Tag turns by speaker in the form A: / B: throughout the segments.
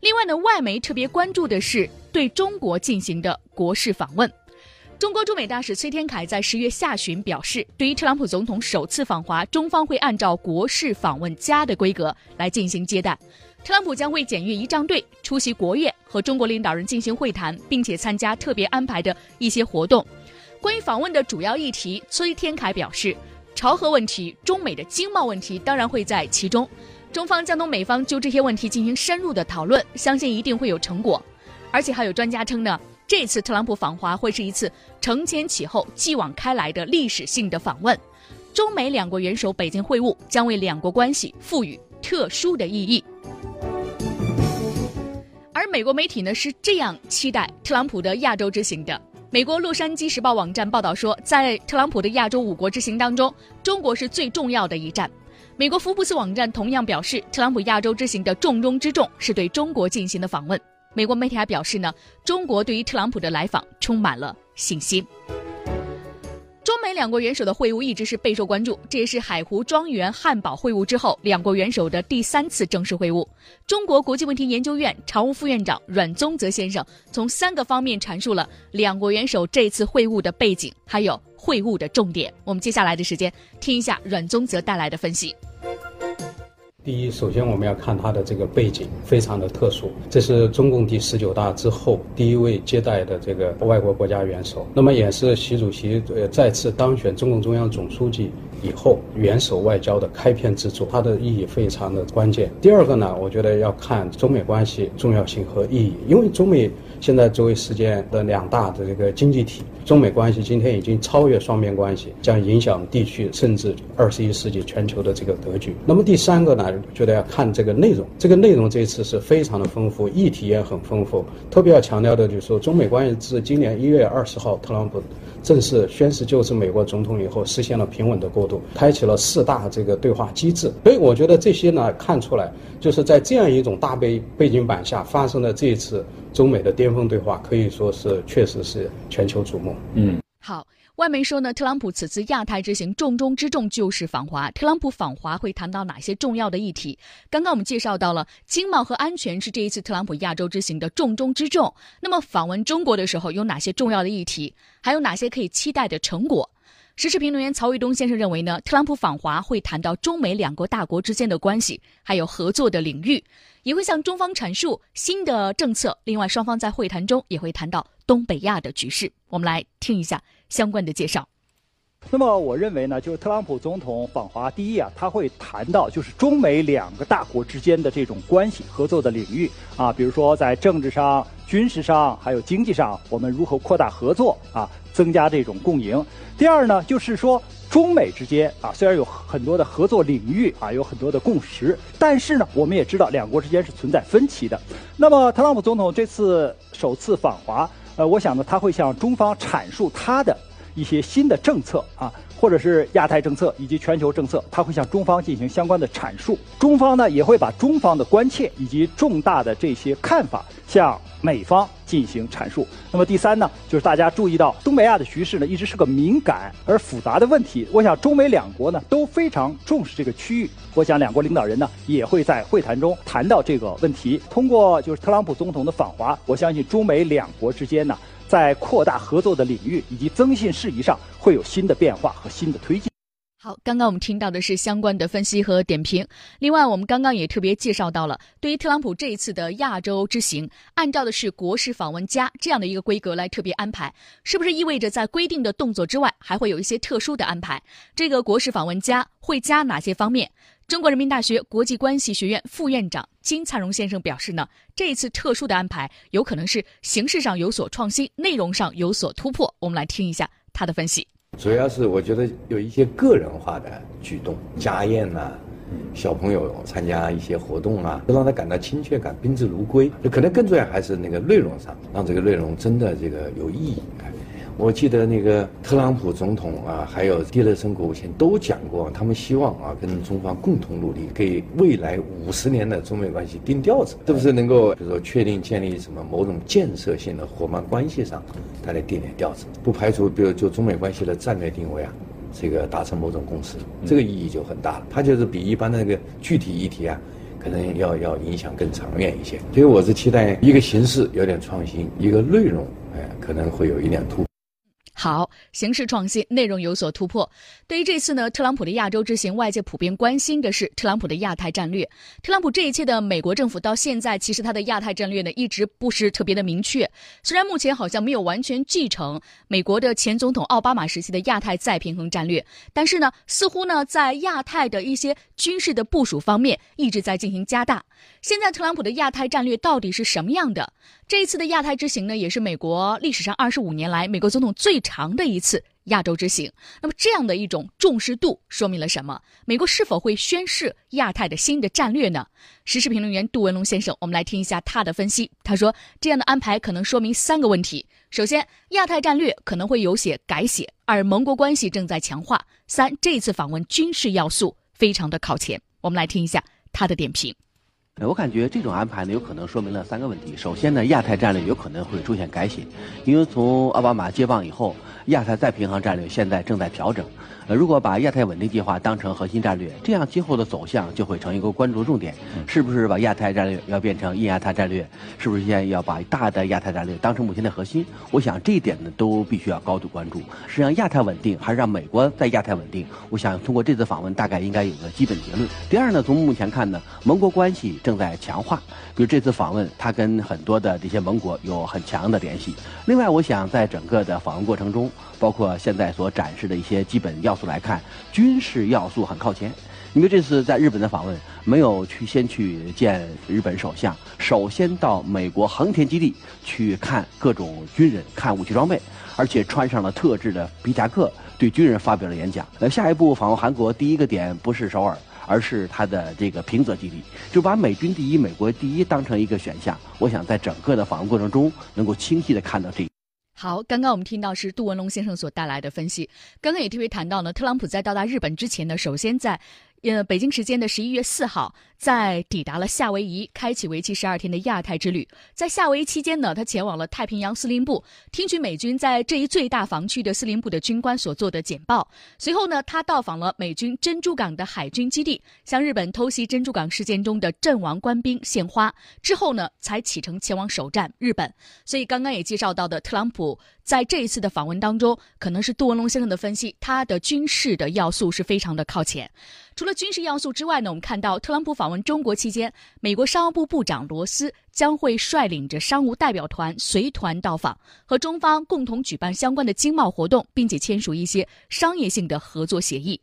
A: 另外呢，外媒特别关注的是对中国进行的国事访问。中国驻美大使崔天凯在十月下旬表示，对于特朗普总统首次访华，中方会按照国事访问加的规格来进行接待。特朗普将会检阅仪仗队，出席国宴，和中国领导人进行会谈，并且参加特别安排的一些活动。关于访问的主要议题，崔天凯表示，朝核问题、中美的经贸问题当然会在其中。中方将同美方就这些问题进行深入的讨论，相信一定会有成果。而且还有专家称呢。这次特朗普访华会是一次承前启后、继往开来的历史性的访问，中美两国元首北京会晤将为两国关系赋予特殊的意义。而美国媒体呢是这样期待特朗普的亚洲之行的。美国《洛杉矶时报》网站报道说，在特朗普的亚洲五国之行当中，中国是最重要的一站。美国福布斯网站同样表示，特朗普亚洲之行的重中之重是对中国进行的访问。美国媒体还表示呢，中国对于特朗普的来访充满了信心。中美两国元首的会晤一直是备受关注，这也是海湖庄园汉堡会晤之后两国元首的第三次正式会晤。中国国际问题研究院常务副院长阮宗泽先生从三个方面阐述了两国元首这次会晤的背景，还有会晤的重点。我们接下来的时间听一下阮宗泽带来的分析。
B: 第一，首先我们要看它的这个背景非常的特殊，这是中共第十九大之后第一位接待的这个外国国家元首，那么也是习主席呃再次当选中共中央总书记以后元首外交的开篇之作，它的意义非常的关键。第二个呢，我觉得要看中美关系重要性和意义，因为中美。现在作为世界的两大的这个经济体，中美关系今天已经超越双边关系，将影响地区甚至二十一世纪全球的这个格局。那么第三个呢，觉得要看这个内容，这个内容这次是非常的丰富，议题也很丰富。特别要强调的就是说，中美关系自今年一月二十号特朗普正式宣誓就职美国总统以后，实现了平稳的过渡，开启了四大这个对话机制。所以我觉得这些呢，看出来就是在这样一种大背背景板下发生的这一次。中美的巅峰对话可以说是确实是全球瞩目。
A: 嗯，好，外媒说呢，特朗普此次亚太之行重中之重就是访华。特朗普访华会谈到哪些重要的议题？刚刚我们介绍到了经贸和安全是这一次特朗普亚洲之行的重中之重。那么访问中国的时候有哪些重要的议题？还有哪些可以期待的成果？时事评论员曹卫东先生认为呢，特朗普访华会谈到中美两国大国之间的关系，还有合作的领域，也会向中方阐述新的政策。另外，双方在会谈中也会谈到东北亚的局势。我们来听一下相关的介绍。
C: 那么，我认为呢，就是特朗普总统访华，第一啊，他会谈到就是中美两个大国之间的这种关系合作的领域啊，比如说在政治上、军事上，还有经济上，我们如何扩大合作啊，增加这种共赢。第二呢，就是说中美之间啊，虽然有很多的合作领域啊，有很多的共识，但是呢，我们也知道两国之间是存在分歧的。那么，特朗普总统这次首次访华，呃，我想呢，他会向中方阐述他的一些新的政策啊。或者是亚太政策以及全球政策，他会向中方进行相关的阐述，中方呢也会把中方的关切以及重大的这些看法向美方进行阐述。那么第三呢，就是大家注意到东北亚的局势呢一直是个敏感而复杂的问题，我想中美两国呢都非常重视这个区域，我想两国领导人呢也会在会谈中谈到这个问题。通过就是特朗普总统的访华，我相信中美两国之间呢。在扩大合作的领域以及增信事宜上，会有新的变化和新的推进。
A: 好，刚刚我们听到的是相关的分析和点评。另外，我们刚刚也特别介绍到了，对于特朗普这一次的亚洲之行，按照的是国事访问加这样的一个规格来特别安排，是不是意味着在规定的动作之外，还会有一些特殊的安排？这个国事访问加会加哪些方面？中国人民大学国际关系学院副院长金灿荣先生表示呢，这一次特殊的安排有可能是形式上有所创新，内容上有所突破。我们来听一下他的分析。
D: 主要是我觉得有一些个人化的举动，家宴呐，小朋友参加一些活动啊，都让他感到亲切感，宾至如归。可能更重要还是那个内容上，让这个内容真的这个有意义。我记得那个特朗普总统啊，还有蒂勒森国务卿都讲过，他们希望啊跟中方共同努力，给未来五十年的中美关系定调子，是不是能够比如说确定建立什么某种建设性的伙伴关系上，他来定点调子，不排除比如就中美关系的战略定位啊，这个达成某种共识，这个意义就很大了。它就是比一般的那个具体议题啊。可能要要影响更长远一些。所以我是期待一个形式有点创新，一个内容哎可能会有一点突。
A: 好，形式创新，内容有所突破。对于这次呢，特朗普的亚洲之行，外界普遍关心的是特朗普的亚太战略。特朗普这一切的美国政府到现在，其实他的亚太战略呢，一直不是特别的明确。虽然目前好像没有完全继承美国的前总统奥巴马时期的亚太再平衡战略，但是呢，似乎呢，在亚太的一些军事的部署方面，一直在进行加大。现在特朗普的亚太战略到底是什么样的？这一次的亚太之行呢，也是美国历史上二十五年来美国总统最长的一次亚洲之行。那么这样的一种重视度说明了什么？美国是否会宣示亚太的新的战略呢？时事评论员杜文龙先生，我们来听一下他的分析。他说，这样的安排可能说明三个问题：首先，亚太战略可能会有些改写；二，盟国关系正在强化；三，这次访问军事要素非常的靠前。我们来听一下他的点评。
E: 我感觉这种安排呢，有可能说明了三个问题。首先呢，亚太战略有可能会出现改写，因为从奥巴马接棒以后，亚太再平衡战略现在正在调整。呃，如果把亚太稳定计划当成核心战略，这样今后的走向就会成一个关注重点。是不是把亚太战略要变成印亚太战略？是不是现在要把大的亚太战略当成目前的核心？我想这一点呢，都必须要高度关注。是让，亚太稳定还是让美国在亚太稳定？我想通过这次访问，大概应该有个基本结论。第二呢，从目前看呢，盟国关系正在强化，比如这次访问，他跟很多的这些盟国有很强的联系。另外，我想在整个的访问过程中，包括现在所展示的一些基本要。素来看，军事要素很靠前。因为这次在日本的访问，没有去先去见日本首相，首先到美国横田基地去看各种军人、看武器装备，而且穿上了特制的皮夹克，对军人发表了演讲。那下一步访问韩国，第一个点不是首尔，而是他的这个平泽基地，就把美军第一、美国第一当成一个选项。我想在整个的访问过程中，能够清晰的看到这。
A: 好，刚刚我们听到是杜文龙先生所带来的分析。刚刚也特别谈到呢，特朗普在到达日本之前呢，首先在。呃，北京时间的十一月四号，在抵达了夏威夷，开启为期十二天的亚太之旅。在夏威夷期间呢，他前往了太平洋司令部，听取美军在这一最大防区的司令部的军官所做的简报。随后呢，他到访了美军珍珠港的海军基地，向日本偷袭珍珠港事件中的阵亡官兵献花。之后呢，才启程前往首站日本。所以刚刚也介绍到的，特朗普在这一次的访问当中，可能是杜文龙先生的分析，他的军事的要素是非常的靠前。除了军事要素之外呢，我们看到特朗普访问中国期间，美国商务部部长罗斯将会率领着商务代表团随团到访，和中方共同举办相关的经贸活动，并且签署一些商业性的合作协议。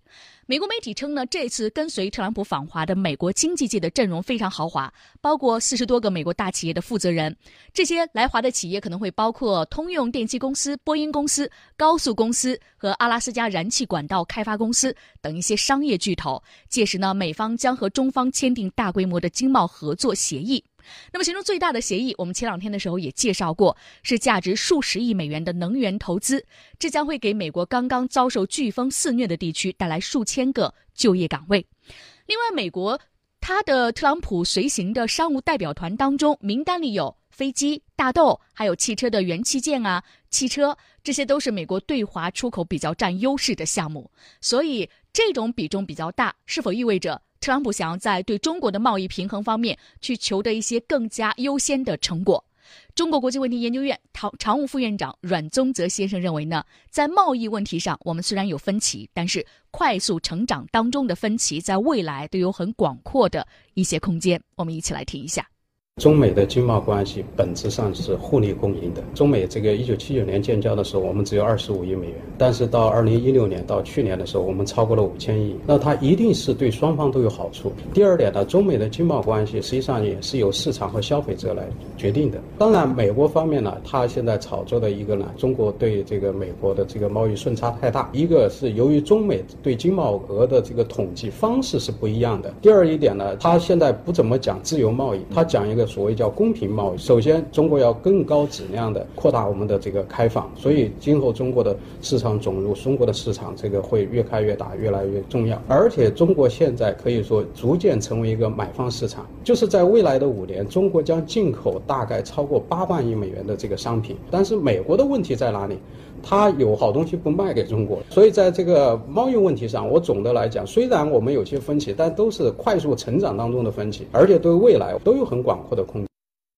A: 美国媒体称呢，这次跟随特朗普访华的美国经济界的阵容非常豪华，包括四十多个美国大企业的负责人。这些来华的企业可能会包括通用电气公司、波音公司、高速公司和阿拉斯加燃气管道开发公司等一些商业巨头。届时呢，美方将和中方签订大规模的经贸合作协议。那么，其中最大的协议，我们前两天的时候也介绍过，是价值数十亿美元的能源投资，这将会给美国刚刚遭受飓风肆虐的地区带来数千个就业岗位。另外，美国他的特朗普随行的商务代表团当中，名单里有飞机、大豆，还有汽车的元器件啊，汽车，这些都是美国对华出口比较占优势的项目。所以，这种比重比较大，是否意味着？特朗普想要在对中国的贸易平衡方面去求得一些更加优先的成果。中国国际问题研究院常常务副院长阮宗泽先生认为呢，在贸易问题上，我们虽然有分歧，但是快速成长当中的分歧，在未来都有很广阔的一些空间。我们一起来听一下。
B: 中美的经贸关系本质上是互利共赢的。中美这个一九七九年建交的时候，我们只有二十五亿美元，但是到二零一六年到去年的时候，我们超过了五千亿。那它一定是对双方都有好处。第二点呢，中美的经贸关系实际上也是由市场和消费者来决定的。当然，美国方面呢，它现在炒作的一个呢，中国对这个美国的这个贸易顺差太大。一个是由于中美对经贸额的这个统计方式是不一样的。第二一点呢，它现在不怎么讲自由贸易，它讲一个。所谓叫公平贸易。首先，中国要更高质量的扩大我们的这个开放，所以今后中国的市场总入中国的市场这个会越开越大，越来越重要。而且，中国现在可以说逐渐成为一个买方市场，就是在未来的五年，中国将进口大概超过八万亿美元的这个商品。但是，美国的问题在哪里？他有好东西不卖给中国，所以在这个贸易问题上，我总的来讲，虽然我们有些分歧，但都是快速成长当中的分歧，而且对未来都有很广阔的空间。